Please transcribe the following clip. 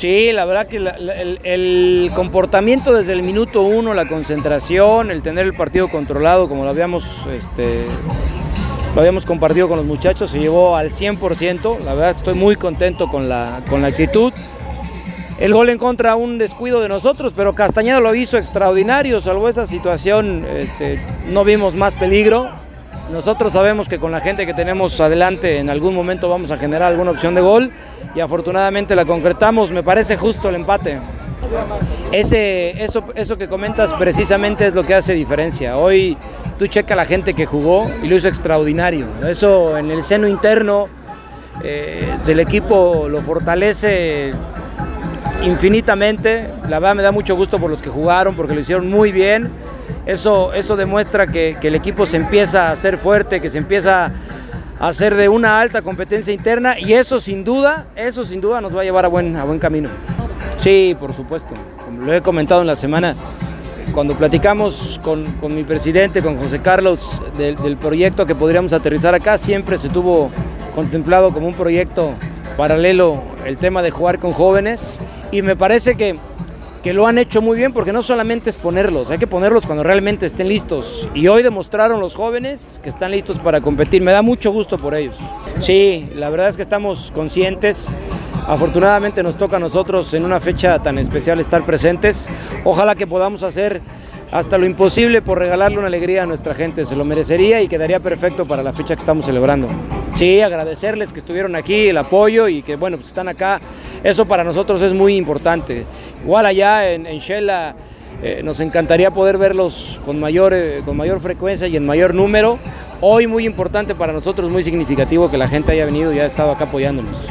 Sí, la verdad que el, comportamiento desde el minuto uno, la concentración, el tener el partido controlado como lo habíamos, este, lo habíamos compartido con los muchachos, se llevó al 100%. La verdad estoy muy contento con la, con la actitud. El gol en contra, un descuido de nosotros, pero Castañeda lo hizo extraordinario, salvo esa situación, este, no vimos más peligro. Nosotros sabemos que con la gente que tenemos adelante en algún momento vamos a generar alguna opción de gol y afortunadamente la concretamos. Me parece justo el empate. Ese, eso, eso que comentas precisamente es lo que hace diferencia. Hoy tú checa a la gente que jugó y lo hizo extraordinario. Eso en el seno interno eh, del equipo lo fortalece infinitamente. La verdad me da mucho gusto por los que jugaron, porque lo hicieron muy bien. Eso, eso demuestra que, el equipo se empieza a hacer fuerte, que se empieza a hacer de una alta competencia interna y eso sin duda, eso sin duda nos va a llevar a buen, a buen camino. Sí, por supuesto. Como lo he comentado en la semana, cuando platicamos con, con mi presidente, con José Carlos, del, del proyecto que podríamos aterrizar acá, siempre se tuvo contemplado como un proyecto paralelo el tema de jugar con jóvenes y me parece que, que lo han hecho muy bien porque no solamente es ponerlos, hay que ponerlos cuando realmente estén listos y hoy demostraron los jóvenes que están listos para competir, me da mucho gusto por ellos. Sí, la verdad es que estamos conscientes, afortunadamente nos toca a nosotros en una fecha tan especial estar presentes, ojalá que podamos hacer hasta lo imposible por regalarle una alegría a nuestra gente, se lo merecería y quedaría perfecto para la fecha que estamos celebrando. Sí, agradecerles que estuvieron aquí, el apoyo y que bueno, pues están acá. Eso para nosotros es muy importante. Igual allá en, en Shela eh, nos encantaría poder verlos con mayor, eh, con mayor frecuencia y en mayor número. Hoy muy importante para nosotros, muy significativo que la gente haya venido y haya estado acá apoyándonos.